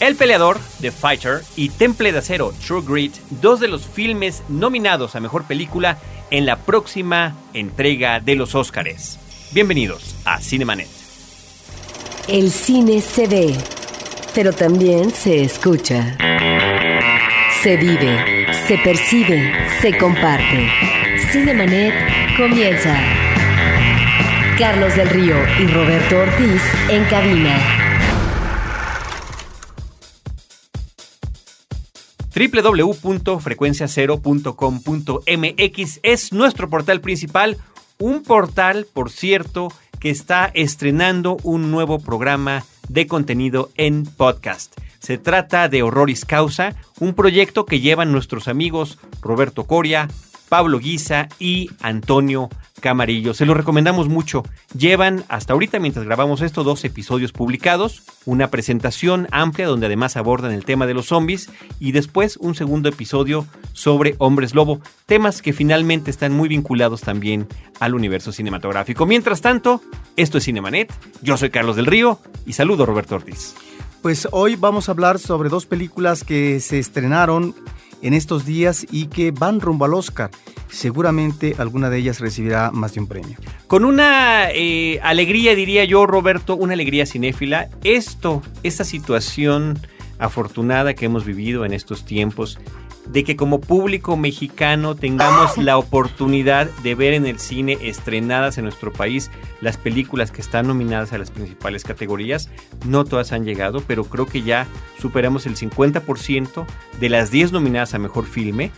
El Peleador, The Fighter y Temple de Acero, True Grit, dos de los filmes nominados a Mejor Película en la próxima entrega de los Óscares. Bienvenidos a Cinemanet. El cine se ve, pero también se escucha. Se vive, se percibe, se comparte. Cinemanet comienza. Carlos del Río y Roberto Ortiz en cabina. www.frecuenciacero.com.mx es nuestro portal principal, un portal, por cierto, que está estrenando un nuevo programa de contenido en podcast. Se trata de Horroris Causa, un proyecto que llevan nuestros amigos Roberto Coria, Pablo Guisa y Antonio Camarillo. Se lo recomendamos mucho. Llevan hasta ahorita, mientras grabamos esto, dos episodios publicados, una presentación amplia donde además abordan el tema de los zombies y después un segundo episodio sobre hombres lobo, temas que finalmente están muy vinculados también al universo cinematográfico. Mientras tanto, esto es Cinemanet, yo soy Carlos del Río y saludo a Roberto Ortiz. Pues hoy vamos a hablar sobre dos películas que se estrenaron en estos días y que van rumbo al Oscar. Seguramente alguna de ellas recibirá más de un premio. Con una eh, alegría, diría yo, Roberto, una alegría cinéfila, esto, esta situación afortunada que hemos vivido en estos tiempos de que como público mexicano tengamos la oportunidad de ver en el cine estrenadas en nuestro país las películas que están nominadas a las principales categorías. No todas han llegado, pero creo que ya superamos el 50% de las 10 nominadas a Mejor Filme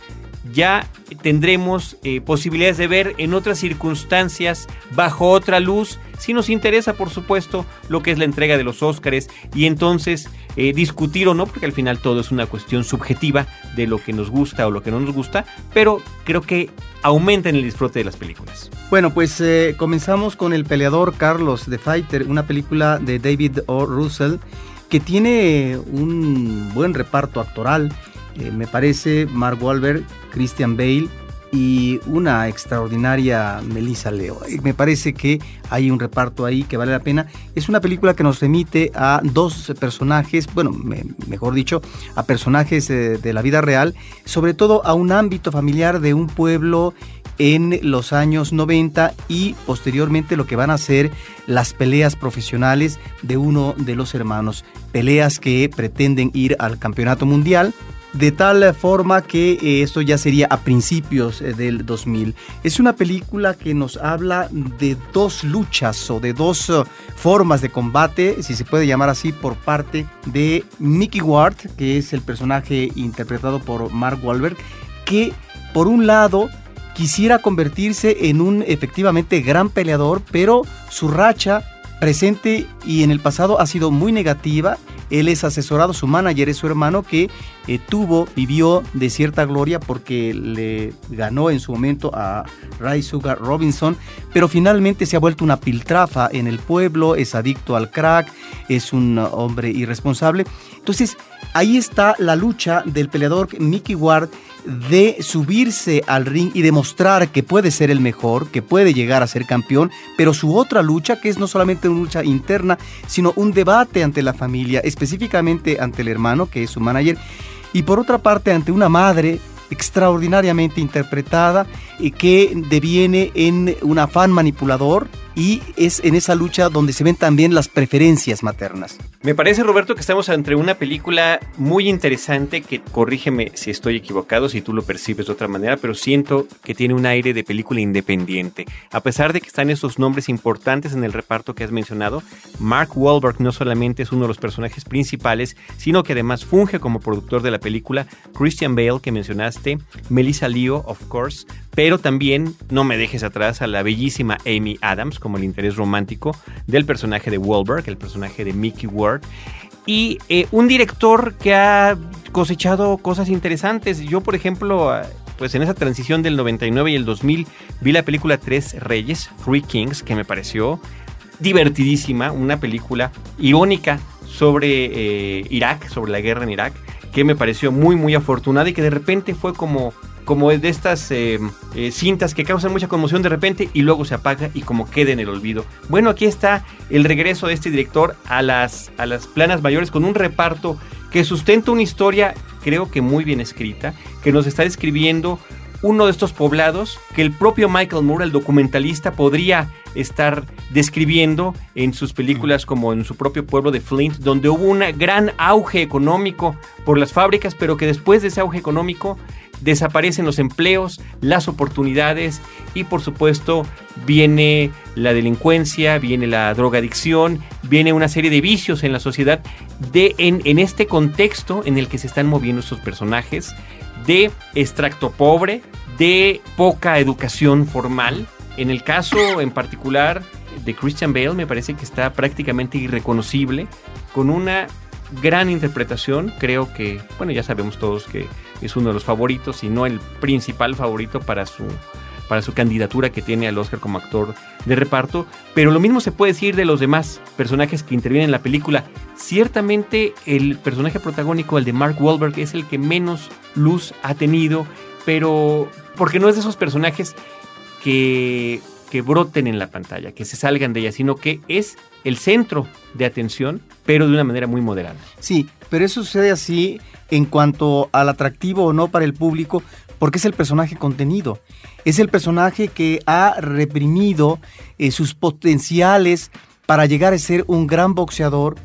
ya tendremos eh, posibilidades de ver en otras circunstancias, bajo otra luz, si nos interesa, por supuesto, lo que es la entrega de los Óscares y entonces eh, discutir o no, porque al final todo es una cuestión subjetiva de lo que nos gusta o lo que no nos gusta, pero creo que aumenta en el disfrute de las películas. Bueno, pues eh, comenzamos con El peleador Carlos de Fighter, una película de David O. Russell que tiene un buen reparto actoral eh, me parece Mark Wahlberg, Christian Bale y una extraordinaria Melissa Leo. Me parece que hay un reparto ahí que vale la pena. Es una película que nos remite a dos personajes, bueno, mejor dicho, a personajes eh, de la vida real, sobre todo a un ámbito familiar de un pueblo en los años 90 y posteriormente lo que van a ser las peleas profesionales de uno de los hermanos. Peleas que pretenden ir al campeonato mundial de tal forma que eh, esto ya sería a principios eh, del 2000. Es una película que nos habla de dos luchas o de dos uh, formas de combate, si se puede llamar así, por parte de Mickey Ward, que es el personaje interpretado por Mark Wahlberg, que por un lado quisiera convertirse en un efectivamente gran peleador, pero su racha presente y en el pasado ha sido muy negativa. Él es asesorado, su manager es su hermano que eh, tuvo, vivió de cierta gloria porque le ganó en su momento a Ray Sugar Robinson, pero finalmente se ha vuelto una piltrafa en el pueblo, es adicto al crack, es un hombre irresponsable. Entonces, ahí está la lucha del peleador Mickey Ward de subirse al ring y demostrar que puede ser el mejor, que puede llegar a ser campeón, pero su otra lucha, que es no solamente una lucha interna, sino un debate ante la familia, específicamente ante el hermano, que es su manager, y por otra parte ante una madre extraordinariamente interpretada y que deviene en un afán manipulador y es en esa lucha donde se ven también las preferencias maternas. Me parece, Roberto, que estamos entre una película muy interesante que, corrígeme si estoy equivocado, si tú lo percibes de otra manera, pero siento que tiene un aire de película independiente. A pesar de que están esos nombres importantes en el reparto que has mencionado, Mark Wahlberg no solamente es uno de los personajes principales, sino que además funge como productor de la película, Christian Bale, que mencionaste, Melissa Leo, of course, pero también no me dejes atrás a la bellísima Amy Adams como el interés romántico del personaje de Wahlberg, el personaje de Mickey Ward. Y eh, un director que ha cosechado cosas interesantes. Yo, por ejemplo, ah, pues en esa transición del 99 y el 2000 vi la película Tres Reyes, Three Kings, que me pareció divertidísima, una película irónica sobre eh, Irak, sobre la guerra en Irak, que me pareció muy, muy afortunada y que de repente fue como como de estas eh, eh, cintas que causan mucha conmoción de repente y luego se apaga y como queda en el olvido. Bueno, aquí está el regreso de este director a las, a las planas mayores con un reparto que sustenta una historia creo que muy bien escrita, que nos está describiendo uno de estos poblados que el propio Michael Moore, el documentalista, podría estar describiendo en sus películas como en su propio pueblo de Flint, donde hubo un gran auge económico por las fábricas, pero que después de ese auge económico desaparecen los empleos, las oportunidades y por supuesto viene la delincuencia, viene la drogadicción, viene una serie de vicios en la sociedad en, en este contexto en el que se están moviendo estos personajes de extracto pobre, de poca educación formal. En el caso en particular de Christian Bale me parece que está prácticamente irreconocible, con una gran interpretación. Creo que, bueno, ya sabemos todos que es uno de los favoritos, y no el principal favorito para su, para su candidatura que tiene al Oscar como actor de reparto. Pero lo mismo se puede decir de los demás personajes que intervienen en la película. Ciertamente el personaje protagónico, el de Mark Wahlberg, es el que menos luz ha tenido, pero porque no es de esos personajes que, que broten en la pantalla, que se salgan de ella, sino que es el centro de atención, pero de una manera muy moderada. Sí, pero eso sucede así en cuanto al atractivo o no para el público, porque es el personaje contenido. Es el personaje que ha reprimido eh, sus potenciales para llegar a ser un gran boxeador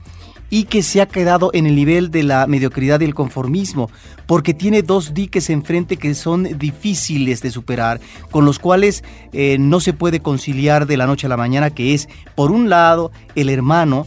y que se ha quedado en el nivel de la mediocridad y el conformismo, porque tiene dos diques enfrente que son difíciles de superar, con los cuales eh, no se puede conciliar de la noche a la mañana, que es, por un lado, el hermano,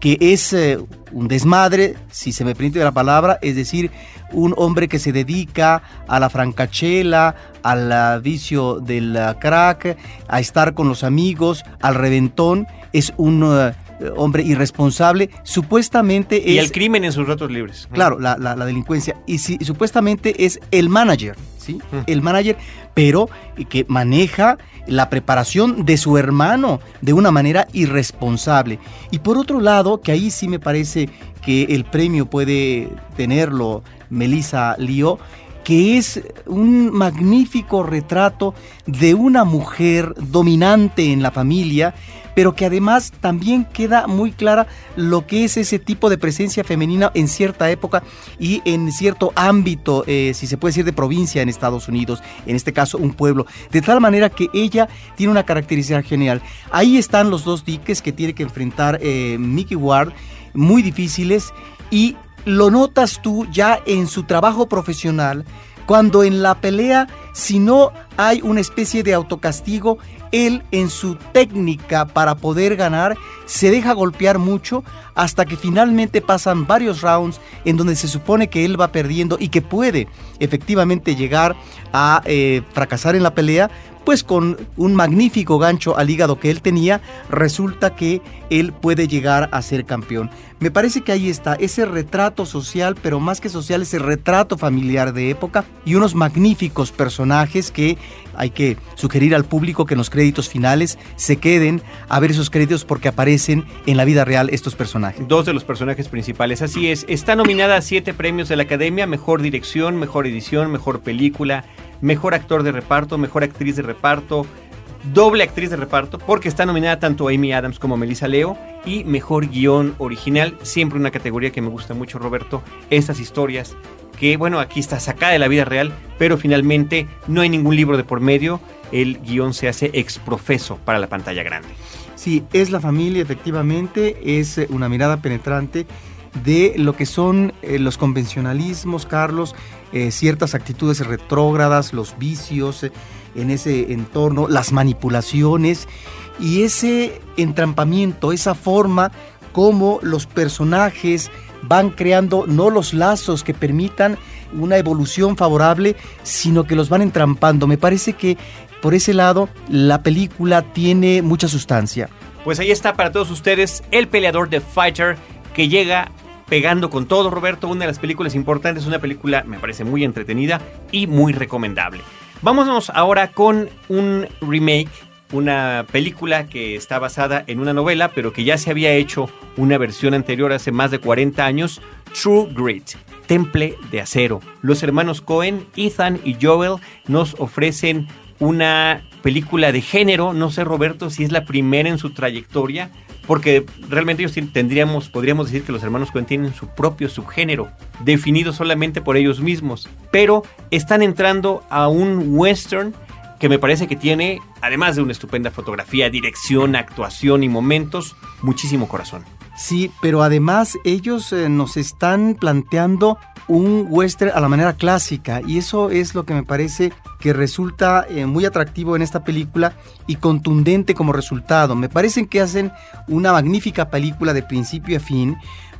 que es eh, un desmadre, si se me permite la palabra, es decir, un hombre que se dedica a la francachela, al vicio del crack, a estar con los amigos, al reventón, es un eh, hombre irresponsable, supuestamente y es... el crimen en sus ratos libres. Claro, la, la, la delincuencia. Y si, supuestamente es el manager, ¿sí? El manager, pero que maneja la preparación de su hermano de una manera irresponsable. Y por otro lado, que ahí sí me parece que el premio puede tenerlo Melissa Lío, que es un magnífico retrato de una mujer dominante en la familia, pero que además también queda muy clara lo que es ese tipo de presencia femenina en cierta época y en cierto ámbito, eh, si se puede decir, de provincia en Estados Unidos, en este caso un pueblo, de tal manera que ella tiene una característica genial. Ahí están los dos diques que tiene que enfrentar eh, Mickey Ward, muy difíciles, y lo notas tú ya en su trabajo profesional, cuando en la pelea, si no hay una especie de autocastigo, él en su técnica para poder ganar se deja golpear mucho hasta que finalmente pasan varios rounds en donde se supone que él va perdiendo y que puede efectivamente llegar a eh, fracasar en la pelea, pues con un magnífico gancho al hígado que él tenía, resulta que él puede llegar a ser campeón. Me parece que ahí está ese retrato social, pero más que social, ese retrato familiar de época y unos magníficos personajes que hay que sugerir al público que en los créditos finales se queden a ver esos créditos porque aparecen en la vida real estos personajes. Dos de los personajes principales, así es. Está nominada a siete premios de la Academia, mejor dirección, mejor edición, mejor película, mejor actor de reparto, mejor actriz de reparto, doble actriz de reparto, porque está nominada tanto Amy Adams como Melissa Leo, y mejor guion original, siempre una categoría que me gusta mucho, Roberto, estas historias que, bueno, aquí está sacada de la vida real, pero finalmente no hay ningún libro de por medio, el guion se hace exprofeso para la pantalla grande. Sí, es la familia, efectivamente, es eh, una mirada penetrante de lo que son eh, los convencionalismos, Carlos, eh, ciertas actitudes retrógradas, los vicios eh, en ese entorno, las manipulaciones y ese entrampamiento, esa forma como los personajes van creando no los lazos que permitan una evolución favorable, sino que los van entrampando. Me parece que por ese lado la película tiene mucha sustancia. Pues ahí está para todos ustedes el peleador de Fighter que llega pegando con todo, Roberto. Una de las películas importantes, una película me parece muy entretenida y muy recomendable. Vámonos ahora con un remake, una película que está basada en una novela, pero que ya se había hecho una versión anterior hace más de 40 años, True Grit. Temple de Acero. Los hermanos Cohen, Ethan y Joel nos ofrecen una película de género, no sé Roberto si es la primera en su trayectoria, porque realmente ellos tendríamos, podríamos decir que los hermanos Coen tienen su propio subgénero, definido solamente por ellos mismos, pero están entrando a un western que me parece que tiene, además de una estupenda fotografía, dirección, actuación y momentos, muchísimo corazón. Sí, pero además ellos eh, nos están planteando un western a la manera clásica y eso es lo que me parece que resulta eh, muy atractivo en esta película y contundente como resultado. Me parece que hacen una magnífica película de principio a fin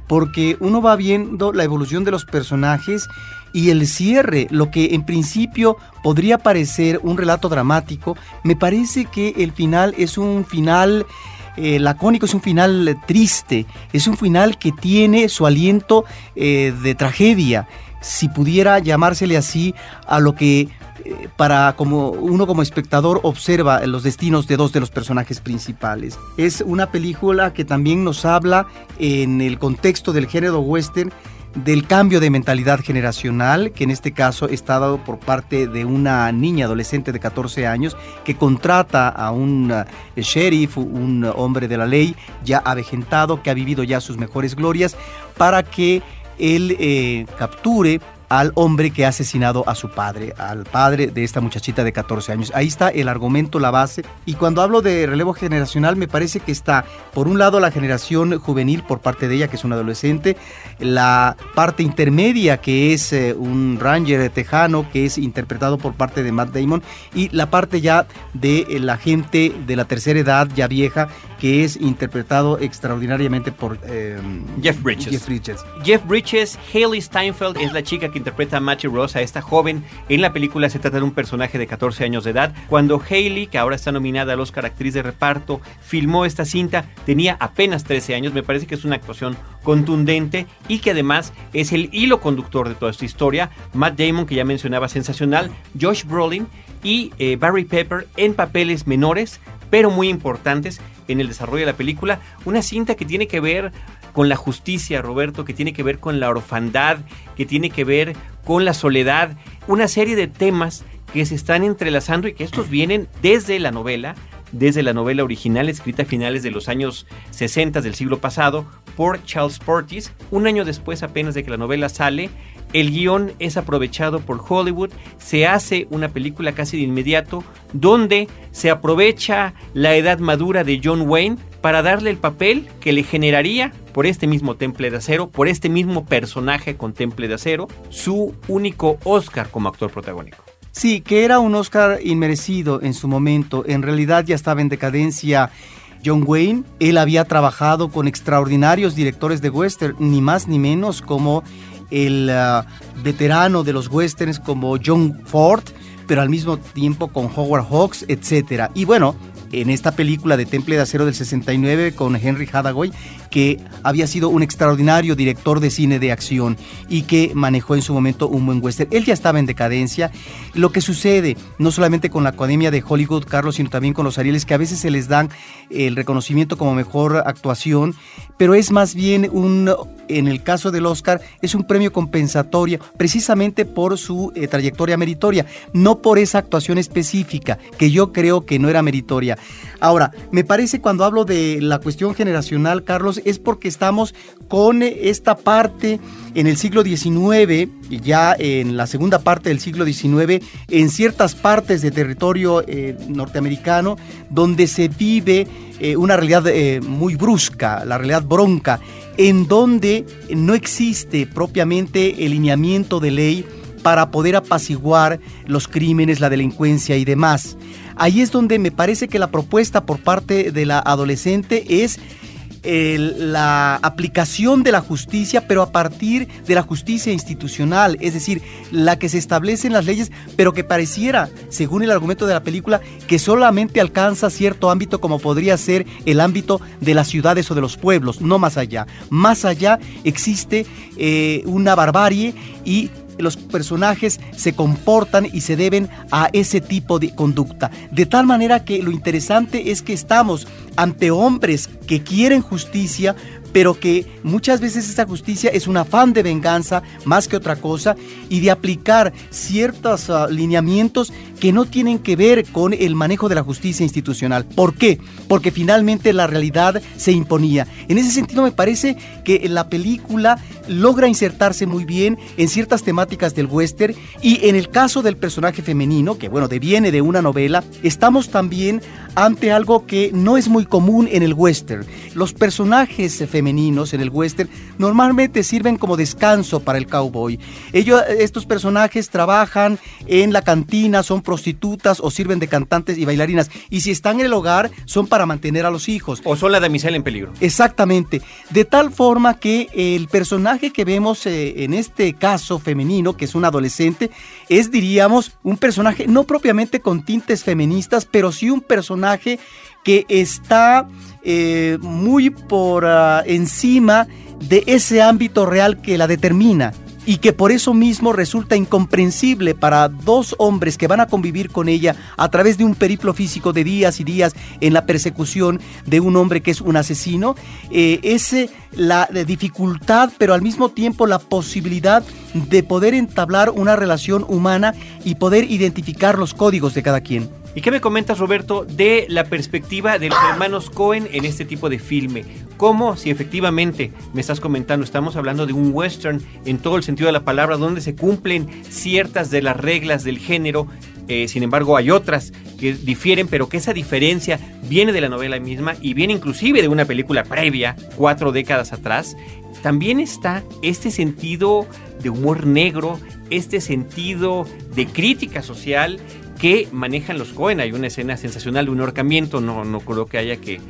porque uno va viendo la evolución de los personajes y el cierre, lo que en principio podría parecer un relato dramático, me parece que el final es un final eh, lacónico, es un final triste, es un final que tiene su aliento eh, de tragedia, si pudiera llamársele así a lo que eh, para como uno como espectador observa los destinos de dos de los personajes principales. Es una película que también nos habla en el contexto del género western del cambio de mentalidad generacional, que en este caso está dado por parte de una niña adolescente de 14 años que contrata a un eh, sheriff, un hombre de la ley ya avejentado, que ha vivido ya sus mejores glorias, para que él eh, capture al hombre que ha asesinado a su padre, al padre de esta muchachita de 14 años. Ahí está el argumento, la base. Y cuando hablo de relevo generacional, me parece que está, por un lado, la generación juvenil por parte de ella, que es un adolescente, la parte intermedia, que es eh, un ranger tejano, que es interpretado por parte de Matt Damon, y la parte ya de eh, la gente de la tercera edad, ya vieja, que es interpretado extraordinariamente por eh, Jeff Bridges. Jeff Bridges. Jeff Bridges, Haley Steinfeld es la chica que interpreta a Matthew Ross, a esta joven. En la película se trata de un personaje de 14 años de edad. Cuando Haley, que ahora está nominada al Oscar Actriz de Reparto, filmó esta cinta, tenía apenas 13 años. Me parece que es una actuación contundente y que además es el hilo conductor de toda esta historia. Matt Damon, que ya mencionaba, sensacional. Josh Brolin y eh, Barry Pepper en papeles menores, pero muy importantes en el desarrollo de la película. Una cinta que tiene que ver con la justicia, Roberto, que tiene que ver con la orfandad, que tiene que ver con la soledad, una serie de temas que se están entrelazando y que estos vienen desde la novela, desde la novela original escrita a finales de los años 60 del siglo pasado por Charles Portis. Un año después apenas de que la novela sale, el guion es aprovechado por Hollywood, se hace una película casi de inmediato donde se aprovecha la edad madura de John Wayne para darle el papel que le generaría por este mismo temple de acero, por este mismo personaje con temple de acero, su único Oscar como actor protagónico. Sí, que era un Oscar inmerecido en su momento, en realidad ya estaba en decadencia. John Wayne, él había trabajado con extraordinarios directores de western, ni más ni menos como el ah, veterano de los westerns como John Ford, pero al mismo tiempo con Howard Hawks, etc. Y bueno, en esta película de Temple de Acero del 69 con Henry Hathaway, que había sido un extraordinario director de cine de acción y que manejó en su momento un buen western. Él ya estaba en decadencia. Lo que sucede, no solamente con la Academia de Hollywood, Carlos, sino también con los Arieles, que a veces se les dan el reconocimiento como mejor actuación, pero es más bien un, en el caso del Oscar, es un premio compensatorio precisamente por su eh, trayectoria meritoria, no por esa actuación específica, que yo creo que no era meritoria. Ahora, me parece cuando hablo de la cuestión generacional, Carlos, es porque estamos con esta parte en el siglo XIX, ya en la segunda parte del siglo XIX, en ciertas partes de territorio eh, norteamericano, donde se vive eh, una realidad eh, muy brusca, la realidad bronca, en donde no existe propiamente el lineamiento de ley para poder apaciguar los crímenes, la delincuencia y demás. Ahí es donde me parece que la propuesta por parte de la adolescente es la aplicación de la justicia, pero a partir de la justicia institucional, es decir, la que se establece en las leyes, pero que pareciera, según el argumento de la película, que solamente alcanza cierto ámbito como podría ser el ámbito de las ciudades o de los pueblos, no más allá. Más allá existe eh, una barbarie y los personajes se comportan y se deben a ese tipo de conducta. De tal manera que lo interesante es que estamos ante hombres que quieren justicia, pero que muchas veces esa justicia es un afán de venganza más que otra cosa y de aplicar ciertos ah, lineamientos que no tienen que ver con el manejo de la justicia institucional. ¿Por qué? Porque finalmente la realidad se imponía. En ese sentido me parece que la película logra insertarse muy bien en ciertas temáticas del western y en el caso del personaje femenino, que bueno, deviene de una novela, estamos también ante algo que no es muy común en el western. Los personajes femeninos en el western normalmente sirven como descanso para el cowboy. Ellos, estos personajes trabajan en la cantina, son prostitutas o sirven de cantantes y bailarinas. Y si están en el hogar, son para mantener a los hijos. O son la damisela en peligro. Exactamente. De tal forma que el personaje que vemos eh, en este caso femenino, que es un adolescente, es, diríamos, un personaje no propiamente con tintes feministas, pero sí un personaje que está eh, muy por ah, encima de ese ámbito real que la determina y que por eso mismo resulta incomprensible para dos hombres que van a convivir con ella a través de un periplo físico de días y días en la persecución de un hombre que es un asesino, eh, es la dificultad, pero al mismo tiempo la posibilidad de poder entablar una relación humana y poder identificar los códigos de cada quien. ¿Y qué me comentas, Roberto, de la perspectiva de los hermanos Cohen en este tipo de filme? ¿Cómo, si efectivamente me estás comentando, estamos hablando de un western en todo el sentido de la palabra, donde se cumplen ciertas de las reglas del género, eh, sin embargo hay otras que difieren, pero que esa diferencia viene de la novela misma y viene inclusive de una película previa, cuatro décadas atrás, también está este sentido de humor negro, este sentido de crítica social que manejan los Cohen. Hay una escena sensacional de un ahorcamiento, no, no creo que haya que,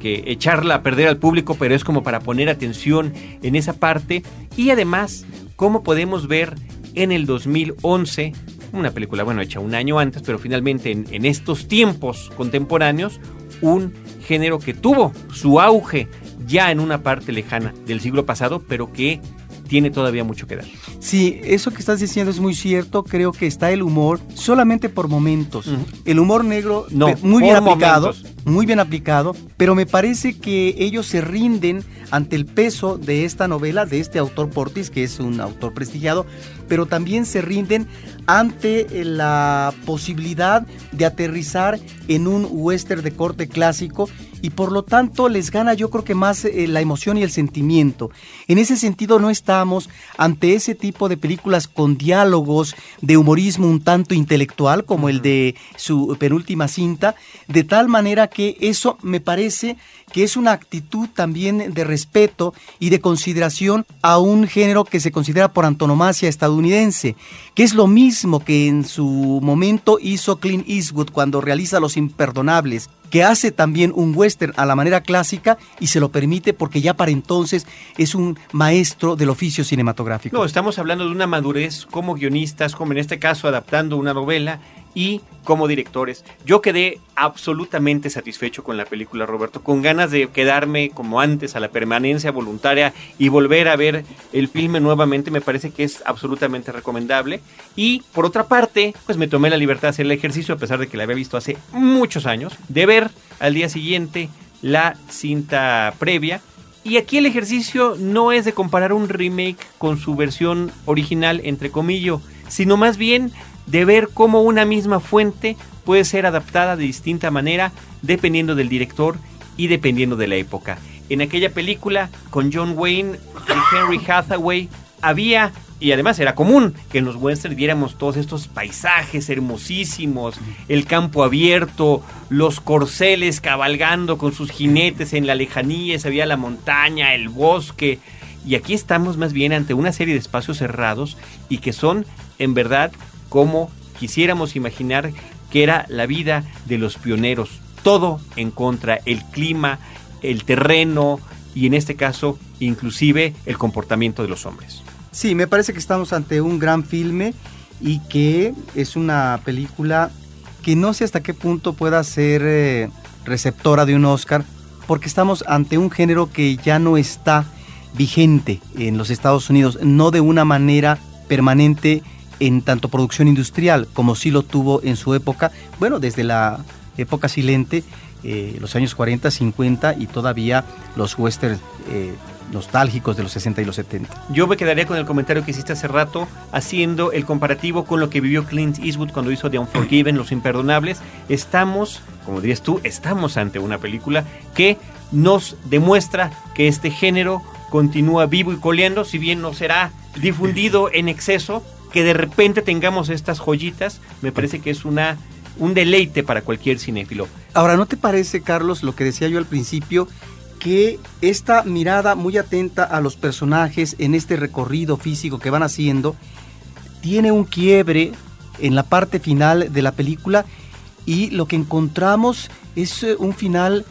que echarla a perder al público, pero es como para poner atención en esa parte. Y además, cómo podemos ver en el 2011, una película, bueno, hecha un año antes, pero finalmente en, en estos tiempos contemporáneos, un género que tuvo su auge ya en una parte lejana del siglo pasado, pero que tiene todavía mucho que dar. Sí, eso que estás diciendo es muy cierto. Creo que está el humor solamente por momentos. El humor negro no, muy bien aplicado, muy bien aplicado, pero me parece que ellos se rinden ante el peso de esta novela de este autor Portis, que es un autor prestigiado, pero también se rinden ante la posibilidad de aterrizar en un western de corte clásico y por lo tanto les gana yo creo que más eh, la emoción y el sentimiento. En ese sentido no estamos ante ese tipo de películas con diálogos de humorismo un tanto intelectual como el de su penúltima cinta, de tal manera que eso me parece que es una actitud también de respeto y de consideración a un género que se considera por antonomasia estadounidense, que es lo mismo que en su momento hizo Clint Eastwood cuando realiza Los Imperdonables, que hace también un western a la manera clásica y se lo permite porque ya para entonces es un maestro del oficio cinematográfico. No, estamos hablando de una madurez como guionistas, como en este caso adaptando una novela y como directores. Yo quedé absolutamente satisfecho con la película, Roberto, con ganas de quedarme como antes a la permanencia voluntaria y volver a ver el filme nuevamente, me parece que es absolutamente recomendable. Y por otra parte, pues me tomé la libertad de hacer el ejercicio, a pesar de que la había visto hace muchos años, de ver al día siguiente la cinta previa. Y aquí el ejercicio no es de comparar un remake con su versión original, entre comillas, sino más bien de ver cómo una misma fuente puede ser adaptada de distinta manera dependiendo del director y dependiendo de la época. En aquella película con John Wayne y Henry Hathaway había y además era común que en los westerns viéramos todos estos paisajes hermosísimos, el campo abierto, los corceles cabalgando con sus jinetes en la lejanía, se veía la montaña, el bosque. Y aquí estamos más bien ante una serie de espacios cerrados y que son en verdad como quisiéramos imaginar que era la vida de los pioneros. Todo en contra, el clima, el terreno y en este caso inclusive el comportamiento de los hombres. Sí, me parece que estamos ante un gran filme y que es una película que no sé hasta qué punto pueda ser eh, receptora de un Oscar, porque estamos ante un género que ya no está vigente en los Estados Unidos, no de una manera permanente en tanto producción industrial como sí lo tuvo en su época, bueno, desde la época silente, eh, los años 40, 50 y todavía los westerns eh, nostálgicos de los 60 y los 70. Yo me quedaría con el comentario que hiciste hace rato, haciendo el comparativo con lo que vivió Clint Eastwood cuando hizo The Unforgiven, Los Imperdonables. Estamos, como dirías tú, estamos ante una película que nos demuestra que este género continúa vivo y coleando, si bien no será difundido en exceso, que de repente tengamos estas joyitas, me parece que es una un deleite para cualquier cinéfilo. Ahora, ¿no te parece, Carlos, lo que decía yo al principio, que esta mirada muy atenta a los personajes en este recorrido físico que van haciendo tiene un quiebre en la parte final de la película y lo que encontramos es eh, un final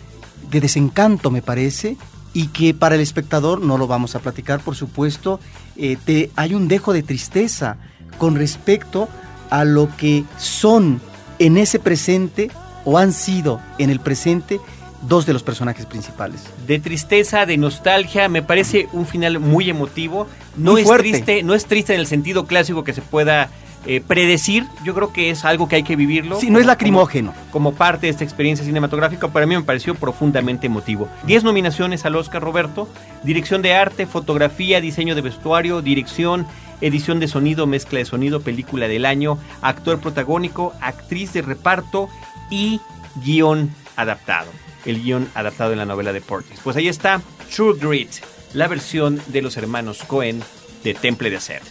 de desencanto, me parece, y que para el espectador, no lo vamos a platicar por supuesto, eh, te, hay un dejo de tristeza con respecto a lo que son en ese presente o han sido en el presente dos de los personajes principales. De tristeza, de nostalgia, me parece un final muy emotivo. No es triste, no es triste en el sentido clásico que se pueda eh, predecir, yo creo que es algo que hay que vivirlo. Sí, no es lacrimógeno. Como, parte de esta experiencia cinematográfica, para mí me pareció profundamente emotivo. Diez nominaciones al Oscar, Roberto. Dirección de arte, fotografía, diseño de vestuario, dirección, edición de sonido, mezcla de sonido, película del año, actor protagónico, actriz de reparto y guion adaptado. El guion adaptado en la novela de Portis. Pues ahí está True Grit, la versión de los hermanos Cohen de Temple de Acero.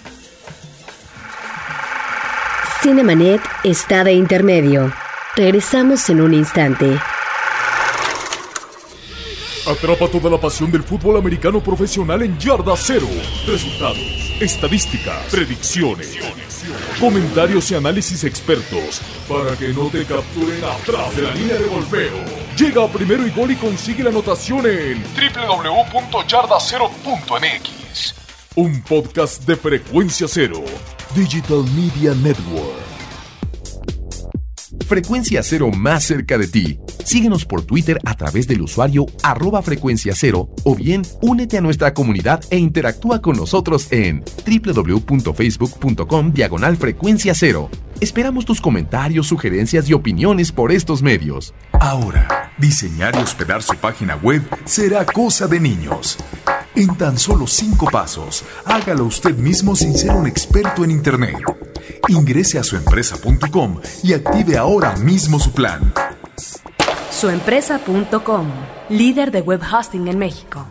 Cinemanet está de intermedio. Regresamos en un instante. Atrapa toda la pasión del fútbol americano profesional en Yarda Cero. Resultados, estadísticas, predicciones, comentarios y análisis expertos para que no te capturen atrás de la línea de golpeo. Llega primero y gol y consigue la anotación en www.yardacero.mx. Un podcast de frecuencia cero Digital Media Network. Frecuencia Cero más cerca de ti. Síguenos por Twitter a través del usuario arroba frecuencia cero o bien únete a nuestra comunidad e interactúa con nosotros en www.facebook.com diagonal frecuencia cero. Esperamos tus comentarios, sugerencias y opiniones por estos medios. Ahora, diseñar y hospedar su página web será cosa de niños. En tan solo cinco pasos, hágalo usted mismo sin ser un experto en Internet. Ingrese a suempresa.com y active ahora mismo su plan. Suempresa.com, líder de web hosting en México.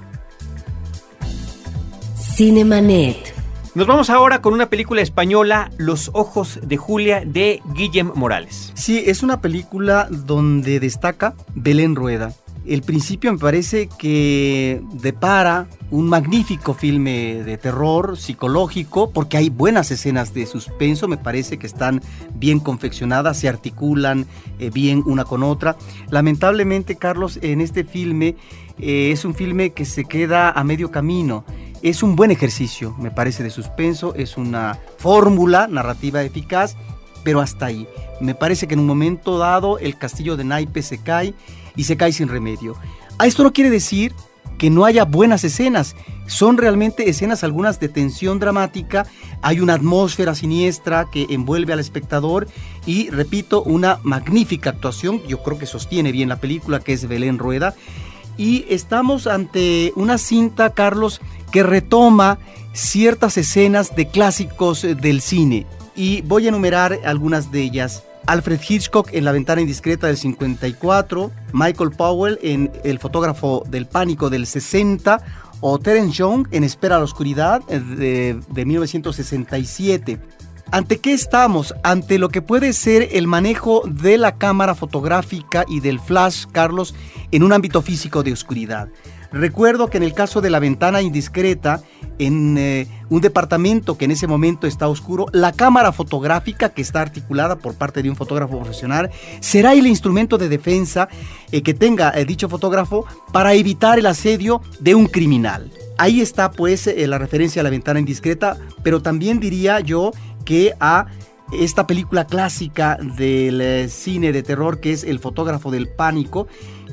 Cinemanet. Nos vamos ahora con una película española, Los Ojos de Julia, de Guillem Morales. Sí, es una película donde destaca Belén Rueda el principio me parece que depara un magnífico filme de terror psicológico, porque hay buenas escenas de suspenso, me parece que están bien confeccionadas, se articulan eh, bien una con otra. Lamentablemente, Carlos, en este filme eh, es un filme que se queda a medio camino. Es un buen ejercicio, me parece, de suspenso, es una fórmula narrativa eficaz, pero hasta ahí. Me parece que en un momento dado el castillo de naipes se cae y se cae sin remedio. A esto no quiere decir que no haya buenas escenas. Son realmente escenas algunas de tensión dramática, hay una atmósfera siniestra que envuelve al espectador y, repito, una magnífica actuación, yo creo que sostiene bien la película, que es Belén Rueda. Y estamos ante una cinta, Carlos, que retoma ciertas escenas de clásicos del cine. Y voy a enumerar algunas de ellas. Alfred Hitchcock en La ventana indiscreta del 54, Michael Powell en El fotógrafo del pánico del 60 o Terence Young en Espera a la oscuridad de, de 1967. ¿Ante qué estamos? Ante lo que puede ser el manejo de la cámara fotográfica y del flash, Carlos, en un ámbito físico de oscuridad. Recuerdo que en el caso de la ventana indiscreta, en eh, un departamento que en ese momento está oscuro, la cámara fotográfica que está articulada por parte de un fotógrafo profesional será el instrumento de defensa eh, que tenga eh, dicho fotógrafo para evitar el asedio de un criminal. Ahí está pues la referencia a la ventana indiscreta, pero también diría yo que a esta película clásica del cine de terror que es El fotógrafo del pánico,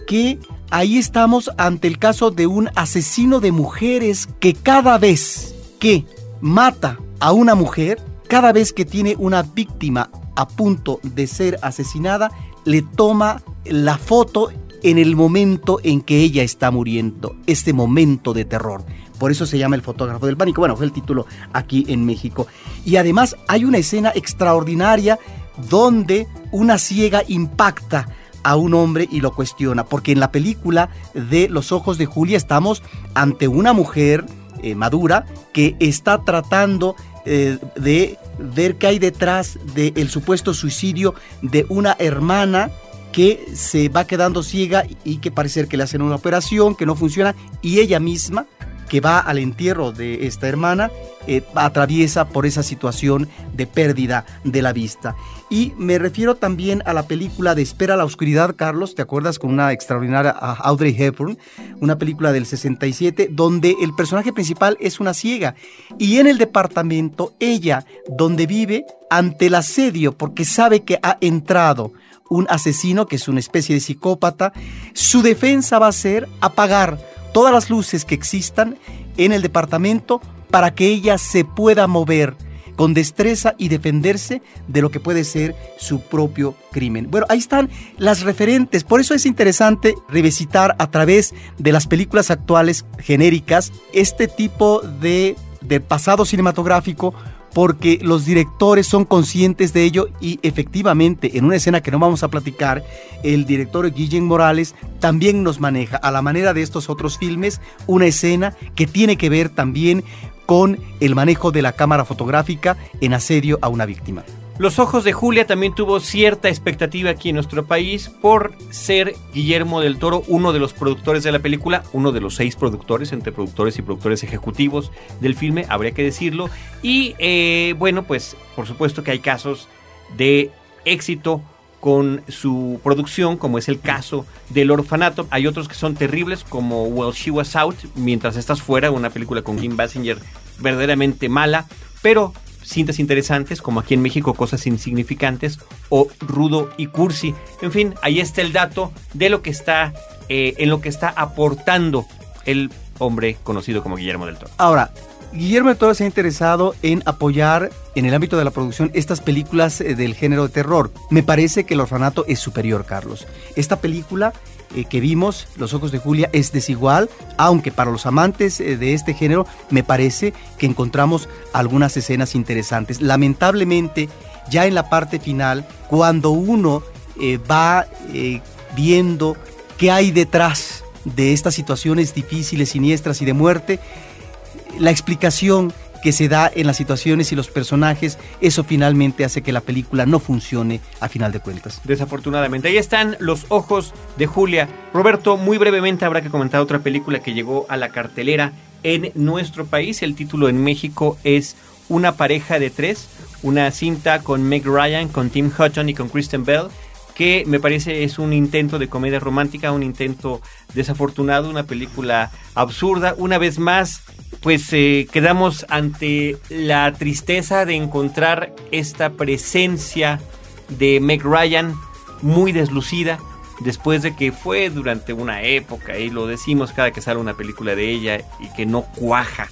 que ahí estamos ante el caso de un asesino de mujeres que cada vez que mata a una mujer, cada vez que tiene una víctima a punto de ser asesinada, le toma la foto en el momento en que ella está muriendo, este momento de terror. Por eso se llama El fotógrafo del pánico. Bueno, fue el título aquí en México. Y además hay una escena extraordinaria donde una ciega impacta a un hombre y lo cuestiona, porque en la película de Los ojos de Julia estamos ante una mujer eh, madura que está tratando eh, de ver qué hay detrás del supuesto suicidio de una hermana que se va quedando ciega y que parece que le hacen una operación que no funciona y ella misma que va al entierro de esta hermana eh, atraviesa por esa situación de pérdida de la vista. Y me refiero también a la película de Espera la Oscuridad, Carlos, ¿te acuerdas? Con una extraordinaria Audrey Hepburn, una película del 67, donde el personaje principal es una ciega. Y en el departamento, ella, donde vive, ante el asedio, porque sabe que ha entrado un asesino, que es una especie de psicópata, su defensa va a ser apagar todas las luces que existan en el departamento para que ella se pueda mover con destreza y defenderse de lo que puede ser su propio crimen. Bueno, ahí están las referentes, por eso es interesante revisitar a través de las películas actuales genéricas este tipo de, de pasado cinematográfico porque los directores son conscientes de ello y efectivamente en una escena que no vamos a platicar, el director Guillén Morales también nos maneja a la manera de estos otros filmes una escena que tiene que ver también con el manejo de la cámara fotográfica en asedio a una víctima. Los Ojos de Julia también tuvo cierta expectativa aquí en nuestro país por ser Guillermo del Toro uno de los productores de la película, uno de los seis productores, entre productores y productores ejecutivos del filme, habría que decirlo. Y eh, bueno, pues por supuesto que hay casos de éxito con su producción, como es el caso del orfanato. Hay otros que son terribles, como Well She Was Out, mientras estás fuera, una película con Kim Basinger verdaderamente mala, pero cintas interesantes, como aquí en México Cosas Insignificantes o Rudo y Cursi. En fin, ahí está el dato de lo que está, eh, en lo que está aportando el hombre conocido como Guillermo del Toro. Ahora, Guillermo del Toro se ha interesado en apoyar en el ámbito de la producción estas películas eh, del género de terror. Me parece que El Orfanato es superior, Carlos. Esta película eh, que vimos, Los Ojos de Julia, es desigual, aunque para los amantes eh, de este género me parece que encontramos algunas escenas interesantes. Lamentablemente, ya en la parte final, cuando uno eh, va viendo qué hay detrás de estas situaciones difíciles, siniestras y de muerte, la explicación que se da en las situaciones y los personajes, eso finalmente hace que la película no funcione a final de cuentas. Desafortunadamente. Ahí están los ojos de Julia. Roberto, muy brevemente habrá que comentar otra película que llegó a la cartelera en nuestro país. El título en México es Una pareja de tres, una cinta con Meg Ryan, con Tim Hutton y con Kristen Bell que me parece es un intento de comedia romántica, un intento desafortunado, una película absurda. Una vez más, pues eh, quedamos ante la tristeza de encontrar esta presencia de Meg Ryan muy deslucida después de que fue durante una época, y lo decimos cada que sale una película de ella y que no cuaja,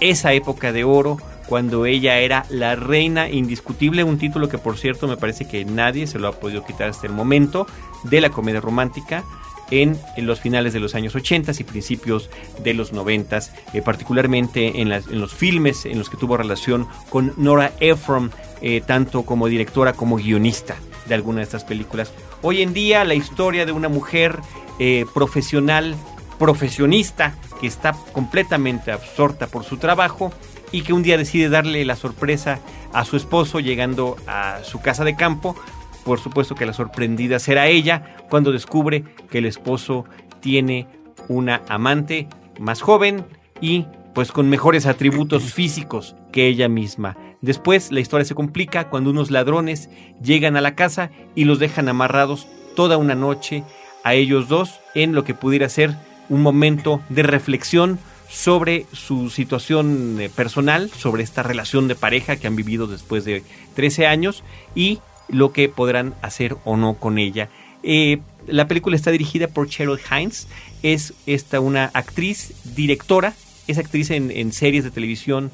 esa época de oro cuando ella era la reina indiscutible, un título que por cierto me parece que nadie se lo ha podido quitar hasta el momento de la comedia romántica en, los finales de los años 80 y principios de los 90, eh, particularmente en, los filmes en los que tuvo relación con Nora Ephron, eh, tanto como directora como guionista de alguna de estas películas. Hoy en día la historia de una mujer eh, profesional, profesionista, que está completamente absorta por su trabajo y que un día decide darle la sorpresa a su esposo llegando a su casa de campo. Por supuesto que la sorprendida será ella cuando descubre que el esposo tiene una amante más joven y pues con mejores atributos físicos que ella misma. Después la historia se complica cuando unos ladrones llegan a la casa y los dejan amarrados toda una noche a ellos dos en lo que pudiera ser un momento de reflexión sobre su situación eh, personal, sobre esta relación de pareja que han vivido después de 13 años y lo que podrán hacer o no con ella. Eh, la película está dirigida por Cheryl Hines, es esta una actriz, directora, es actriz en, series de televisión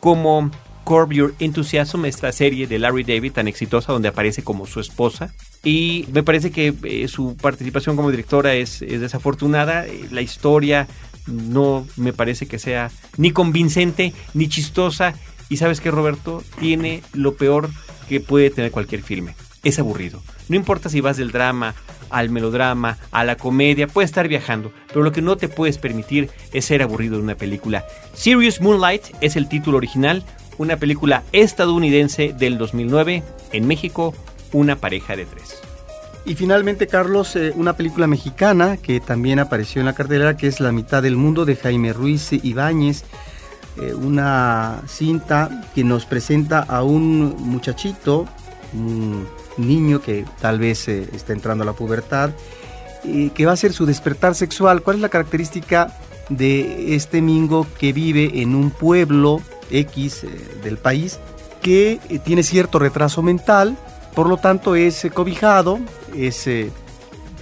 como Curb Your Enthusiasm, esta serie de Larry David tan exitosa donde aparece como su esposa. Y me parece que eh, su participación como directora es, es desafortunada. Eh, La historia no me parece que sea ni convincente ni chistosa. Y sabes que Roberto tiene lo peor que puede tener cualquier filme. Es aburrido. No importa si vas del drama al melodrama, a la comedia, puedes estar viajando, pero lo que no te puedes permitir es ser aburrido de una película. Serious Moonlight es el título original, una película estadounidense del 2009, en México, una pareja de tres. Y finalmente, Carlos, eh, una película mexicana que también apareció en la cartelera, que es La mitad del mundo de Jaime Ruiz Ibáñez. Eh, una cinta que nos presenta a un muchachito, un niño que tal vez eh, está entrando a la pubertad, que va a ser su despertar sexual. ¿Cuál es la característica de este Mingo que vive en un pueblo X eh, del país que eh, tiene cierto retraso mental, por lo tanto es eh, cobijado, es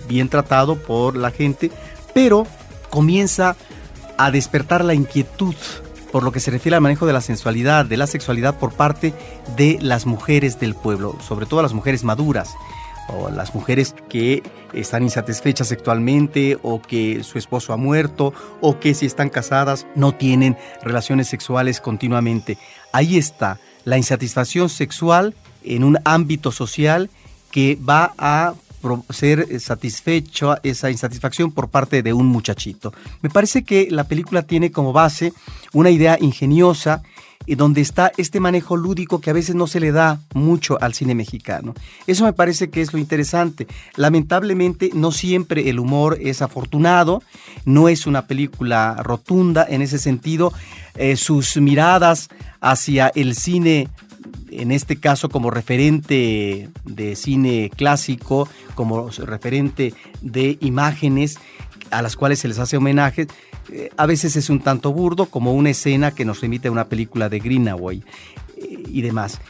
bien tratado por la gente, pero comienza a despertar la inquietud por lo que se refiere al manejo de la sensualidad, de la sexualidad por parte de las mujeres del pueblo, sobre todo las mujeres maduras o las mujeres que están insatisfechas sexualmente o que su esposo ha muerto o que si están casadas no tienen relaciones sexuales continuamente. Ahí está la insatisfacción sexual en un ámbito social que va a ser satisfecho esa insatisfacción por parte de un muchachito. Me parece que la película tiene como base una idea ingeniosa y donde está este manejo lúdico que a veces no se le da mucho al cine mexicano. Eso me parece que es lo interesante. Lamentablemente no siempre el humor es afortunado, no es una película rotunda en ese sentido. Eh, sus miradas hacia el cine en este caso como referente de cine clásico, como referente de imágenes a las cuales se les hace homenaje, eh, a veces es un tanto burdo como una escena que nos remite a una película de Greenaway eh, y demás.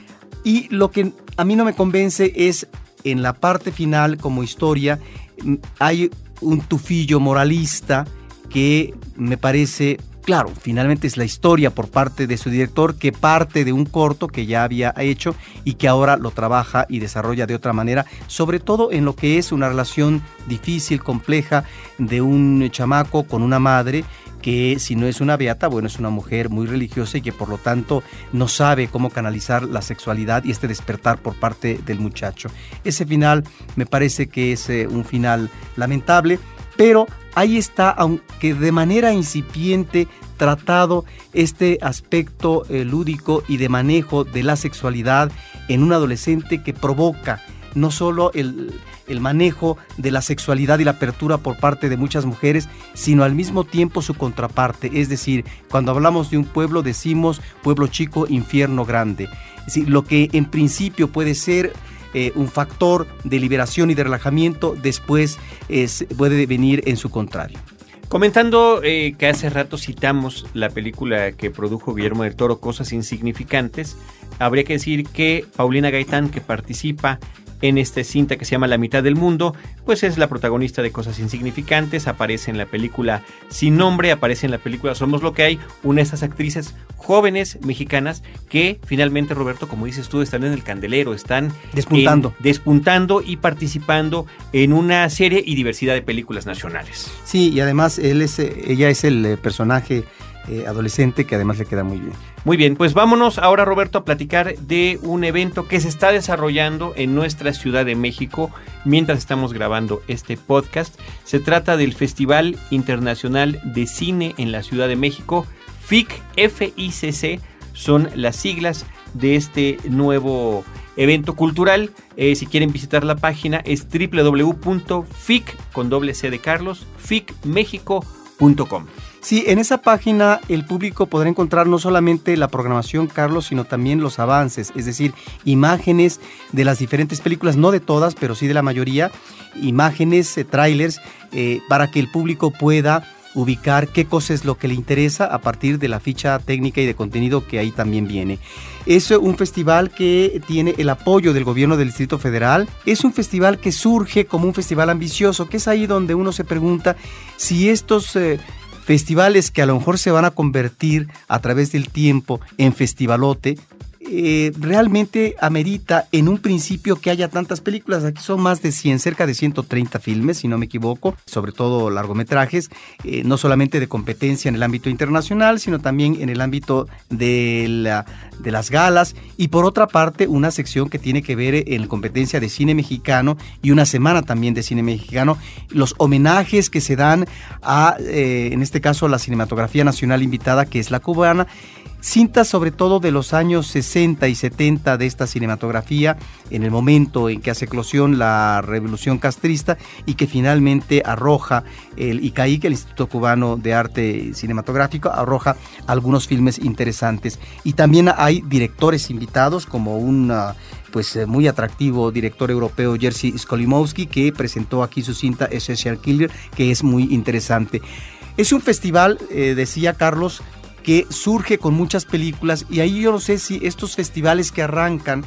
Y lo que a mí no me convence es en la parte final como historia mm, hay un tufillo moralista que me parece claro, finalmente es la historia por parte de su director que parte de un corto que ya había hecho y que ahora lo trabaja y desarrolla de otra manera, sobre todo en lo que es una relación difícil, compleja de un chamaco con una madre que si no es una beata, bueno, es una mujer muy religiosa y que por lo tanto no sabe cómo canalizar la sexualidad y este despertar por parte del muchacho. Ese final me parece que es eh, un final lamentable, pero ahí está, aunque de manera incipiente, tratado este aspecto eh, lúdico y de manejo de la sexualidad en un adolescente que provoca no solo el, el manejo de la sexualidad y la apertura por parte de muchas mujeres, sino al mismo tiempo su contraparte. Es decir, cuando hablamos de un pueblo decimos pueblo chico, infierno grande. Lo que en principio puede ser eh, un factor de liberación y de relajamiento, después es, puede venir en su contrario. Comentando eh, que hace rato citamos la película que produjo Guillermo del Toro, Cosas Insignificantes, habría que decir que Paulina Gaitán, que participa en esta cinta que se llama La mitad del mundo, pues es la protagonista de Cosas Insignificantes, aparece en la película Sin Nombre, aparece en la película Somos lo que hay, una de esas actrices jóvenes mexicanas que finalmente, Roberto, como dices tú, están en el candelero, están Despuntando. en- despuntando y participando en una serie y diversidad de películas nacionales. Sí, y además él es, ella es el eh, personaje eh, adolescente que además le queda muy bien. Muy bien, pues vámonos ahora Roberto a platicar de un evento que se está desarrollando en nuestra Ciudad de México mientras estamos grabando este podcast. Se trata del Festival Internacional de Cine en la Ciudad de México, FIC, FICC, son las siglas de este nuevo evento cultural. Eh, si quieren visitar la página es www.fic con doble C de Carlos, ficmexico.com. Sí, en esa página el público podrá encontrar no solamente la programación, Carlos, sino también los avances, es decir, imágenes de las diferentes películas, no de todas, pero sí de la mayoría, imágenes, eh, trailers, eh, para que el público pueda ubicar qué cosa es lo que le interesa a partir de la ficha técnica y de contenido que ahí también viene. Es un festival que tiene el apoyo del gobierno del Distrito Federal. Es un festival que surge como un festival ambicioso, que es ahí donde uno se pregunta si estos... eh, festivales que a lo mejor se van a convertir a través del tiempo en festivalote, eh, realmente amerita en un principio que haya tantas películas. Aquí son más de 100, cerca de 130 filmes, si no me equivoco, sobre todo largometrajes, eh, no solamente de competencia en el ámbito internacional, sino también en el ámbito de, la, de las galas. Y por otra parte, una sección que tiene que ver en competencia de cine mexicano y una semana también de cine mexicano. Los homenajes que se dan a, eh, en este caso, la cinematografía nacional invitada, que es la cubana cintas sobre todo de los años 60 y 70 de esta cinematografía, en el momento en que hace eclosión la revolución castrista y que finalmente arroja el ICAIC, el Instituto Cubano de Arte Cinematográfico, arroja algunos filmes interesantes. Y también hay directores invitados como un pues eh, muy atractivo director europeo Jerzy Skolimowski que presentó aquí su cinta Essential Killer que es muy interesante. Es un festival, eh, decía Carlos, que surge con muchas películas y ahí yo no sé si estos festivales que arrancan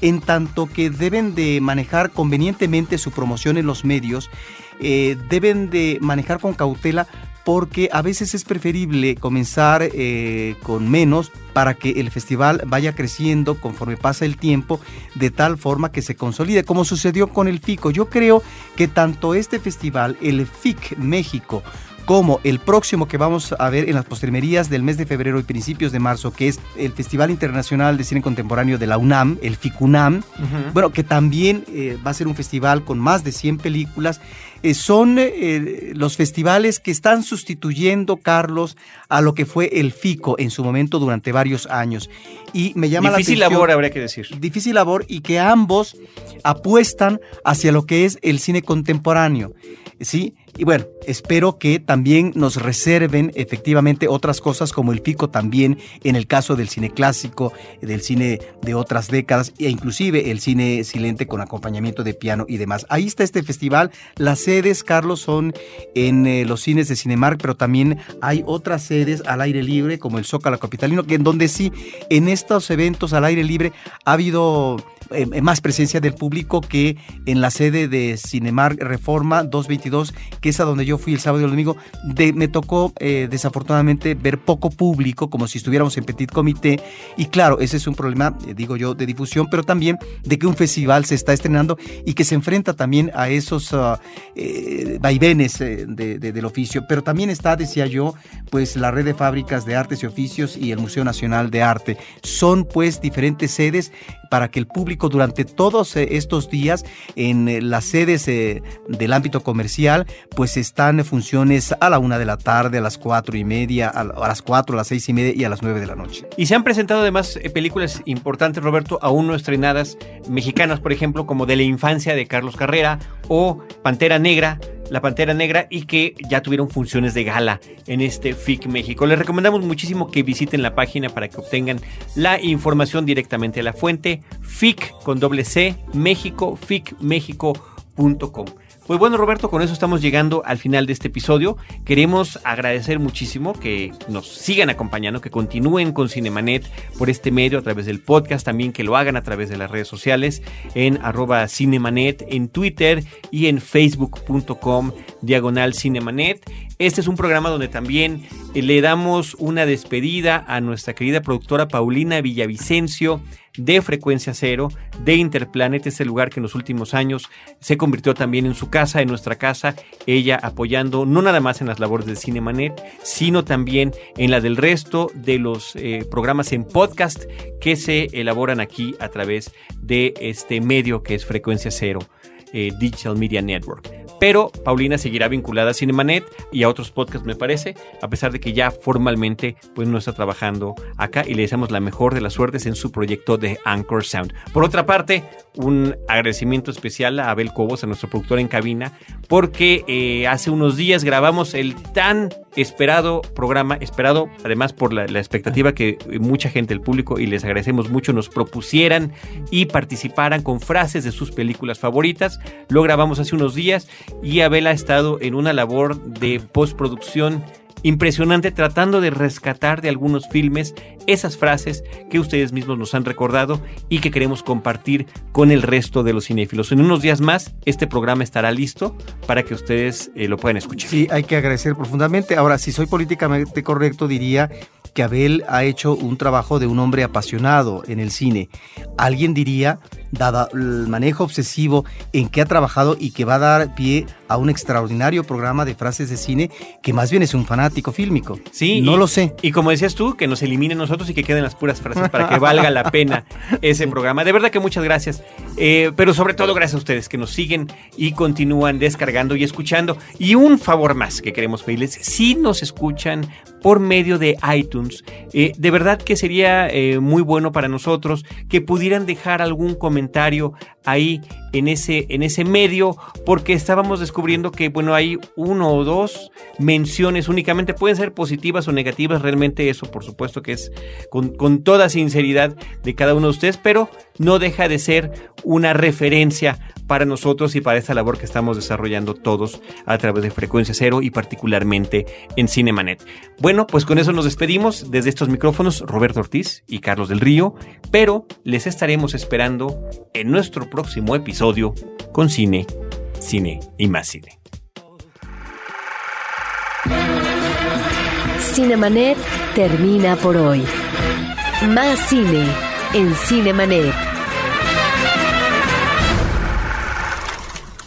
en tanto que deben de manejar convenientemente su promoción en los medios, eh, deben de manejar con cautela porque a veces es preferible comenzar eh, con menos para que el festival vaya creciendo conforme pasa el tiempo de tal forma que se consolide, como sucedió con el FICO. Yo creo que tanto este festival, el FIC México, como el próximo que vamos a ver en las postrimerías del mes de febrero y principios de marzo, que es el Festival Internacional de Cine Contemporáneo de la UNAM, el FICUNAM, bueno, que también eh, va a ser un festival con más de 100 películas. Eh, son eh, los festivales que están sustituyendo, Carlos, a lo que fue el FICO en su momento durante varios años. Y me llama difícil la atención, labor, habría que decir. Difícil labor y que ambos apuestan hacia lo que es el cine contemporáneo. ¿sí? Y bueno, espero que también nos reserven efectivamente otras cosas como el pico también en el caso del cine clásico, del cine de otras décadas e inclusive el cine silente con acompañamiento de piano y demás. Ahí está este festival. Las sedes, Carlos, son en eh, los cines de Cinemark, pero también hay otras sedes al aire libre como el Zócalo Capitalino, que en donde sí, en estos eventos al aire libre ha habido eh, más presencia del público que en la sede de Cinemark Reforma 222, que es a donde yo fui el sábado y el domingo. Me tocó eh, desafortunadamente ver poco público, como si estuviéramos en Petit Comité. Y claro, ese es un problema, eh, digo yo, de difusión, pero también de que un festival se está estrenando y que se enfrenta también a esos uh, vaivenes de, del oficio. Pero también está, decía yo, pues la red de fábricas de artes y oficios y el Museo Nacional de Arte. Son pues diferentes sedes para que el público durante todos eh, estos días en eh, las sedes eh, del ámbito comercial, pues están funciones a la una de la tarde, a las cuatro y media, a las cuatro, a las seis y media y a las nueve de la noche. Y se han presentado además películas importantes, Roberto, aún no estrenadas, mexicanas, por ejemplo, como De la infancia de Carlos Carrera o Pantera Negra la Pantera Negra y que ya tuvieron funciones de gala en este FIC México. Les recomendamos muchísimo que visiten la página para que obtengan la información directamente a la fuente FIC con doble C, México, ficmexico.com. Pues bueno, Roberto, con eso estamos llegando al final de este episodio. Queremos agradecer muchísimo que nos sigan acompañando, que continúen con Cinemanet por este medio a través del podcast, también que lo hagan a través de las redes sociales en arroba Cinemanet, en Twitter y en facebook.com diagonal Cinemanet. Este es un programa donde también le damos una despedida a nuestra querida productora Paulina Villavicencio de Frecuencia Cero, de Interplanet, este lugar que en los últimos años se convirtió también en su casa, en nuestra casa, ella apoyando no nada más en las labores de Cinemanet, sino también en la del resto de los eh, programas en podcast que se elaboran aquí a través de este medio que es Frecuencia Cero. Eh, Digital Media Network. Pero Paulina seguirá vinculada a Cinemanet y a otros podcasts, me parece, a pesar de que ya formalmente pues, no está trabajando acá y le deseamos la mejor de las suertes en su proyecto de Anchor Sound. Por otra parte, un agradecimiento especial a Abel Cobos, a nuestro productor en cabina, porque eh, hace unos días grabamos el tan esperado programa, esperado además por la, la, expectativa que mucha gente, el público, y les agradecemos mucho, nos propusieran y participaran con frases de sus películas favoritas. Lo grabamos hace unos días y Abel ha estado en una labor de postproducción impresionante tratando de rescatar de algunos filmes esas frases que ustedes mismos nos han recordado y que queremos compartir con el resto de los cinéfilos. En unos días más este programa estará listo para que ustedes eh, lo puedan escuchar. Sí, hay que agradecer profundamente. Ahora, si soy políticamente correcto, diría que Abel ha hecho un trabajo de un hombre apasionado en el cine. Alguien diría, dado el manejo obsesivo en que ha trabajado y que va a dar pie a un extraordinario programa de frases de cine, que más bien es un fanático fílmico. Sí, no y- lo sé. Y como decías tú, que nos eliminen nosotros y que queden las puras frases para que valga la pena ese programa. De verdad que muchas gracias. Eh, pero sobre todo gracias a ustedes que nos siguen y continúan descargando y escuchando. Y un favor más que queremos pedirles, si nos escuchan por medio de iTunes, eh, de verdad que sería eh, muy bueno para nosotros que pudieran dejar algún comentario ahí en ese, en ese medio, porque estábamos descubriendo que, bueno, hay uno o dos menciones únicamente, pueden ser positivas o negativas, realmente eso por supuesto que es con, con toda sinceridad de cada uno de ustedes, pero no deja de ser una referencia para nosotros y para esta labor que estamos desarrollando todos a través de Frecuencia Cero y particularmente en Cinemanet. Bueno, pues con eso nos despedimos desde estos micrófonos Roberto Ortiz y Carlos del Río, pero les estaremos esperando en nuestro próximo episodio con cine, cine y más cine. Cinemanet termina por hoy. Más cine en Cinemanet.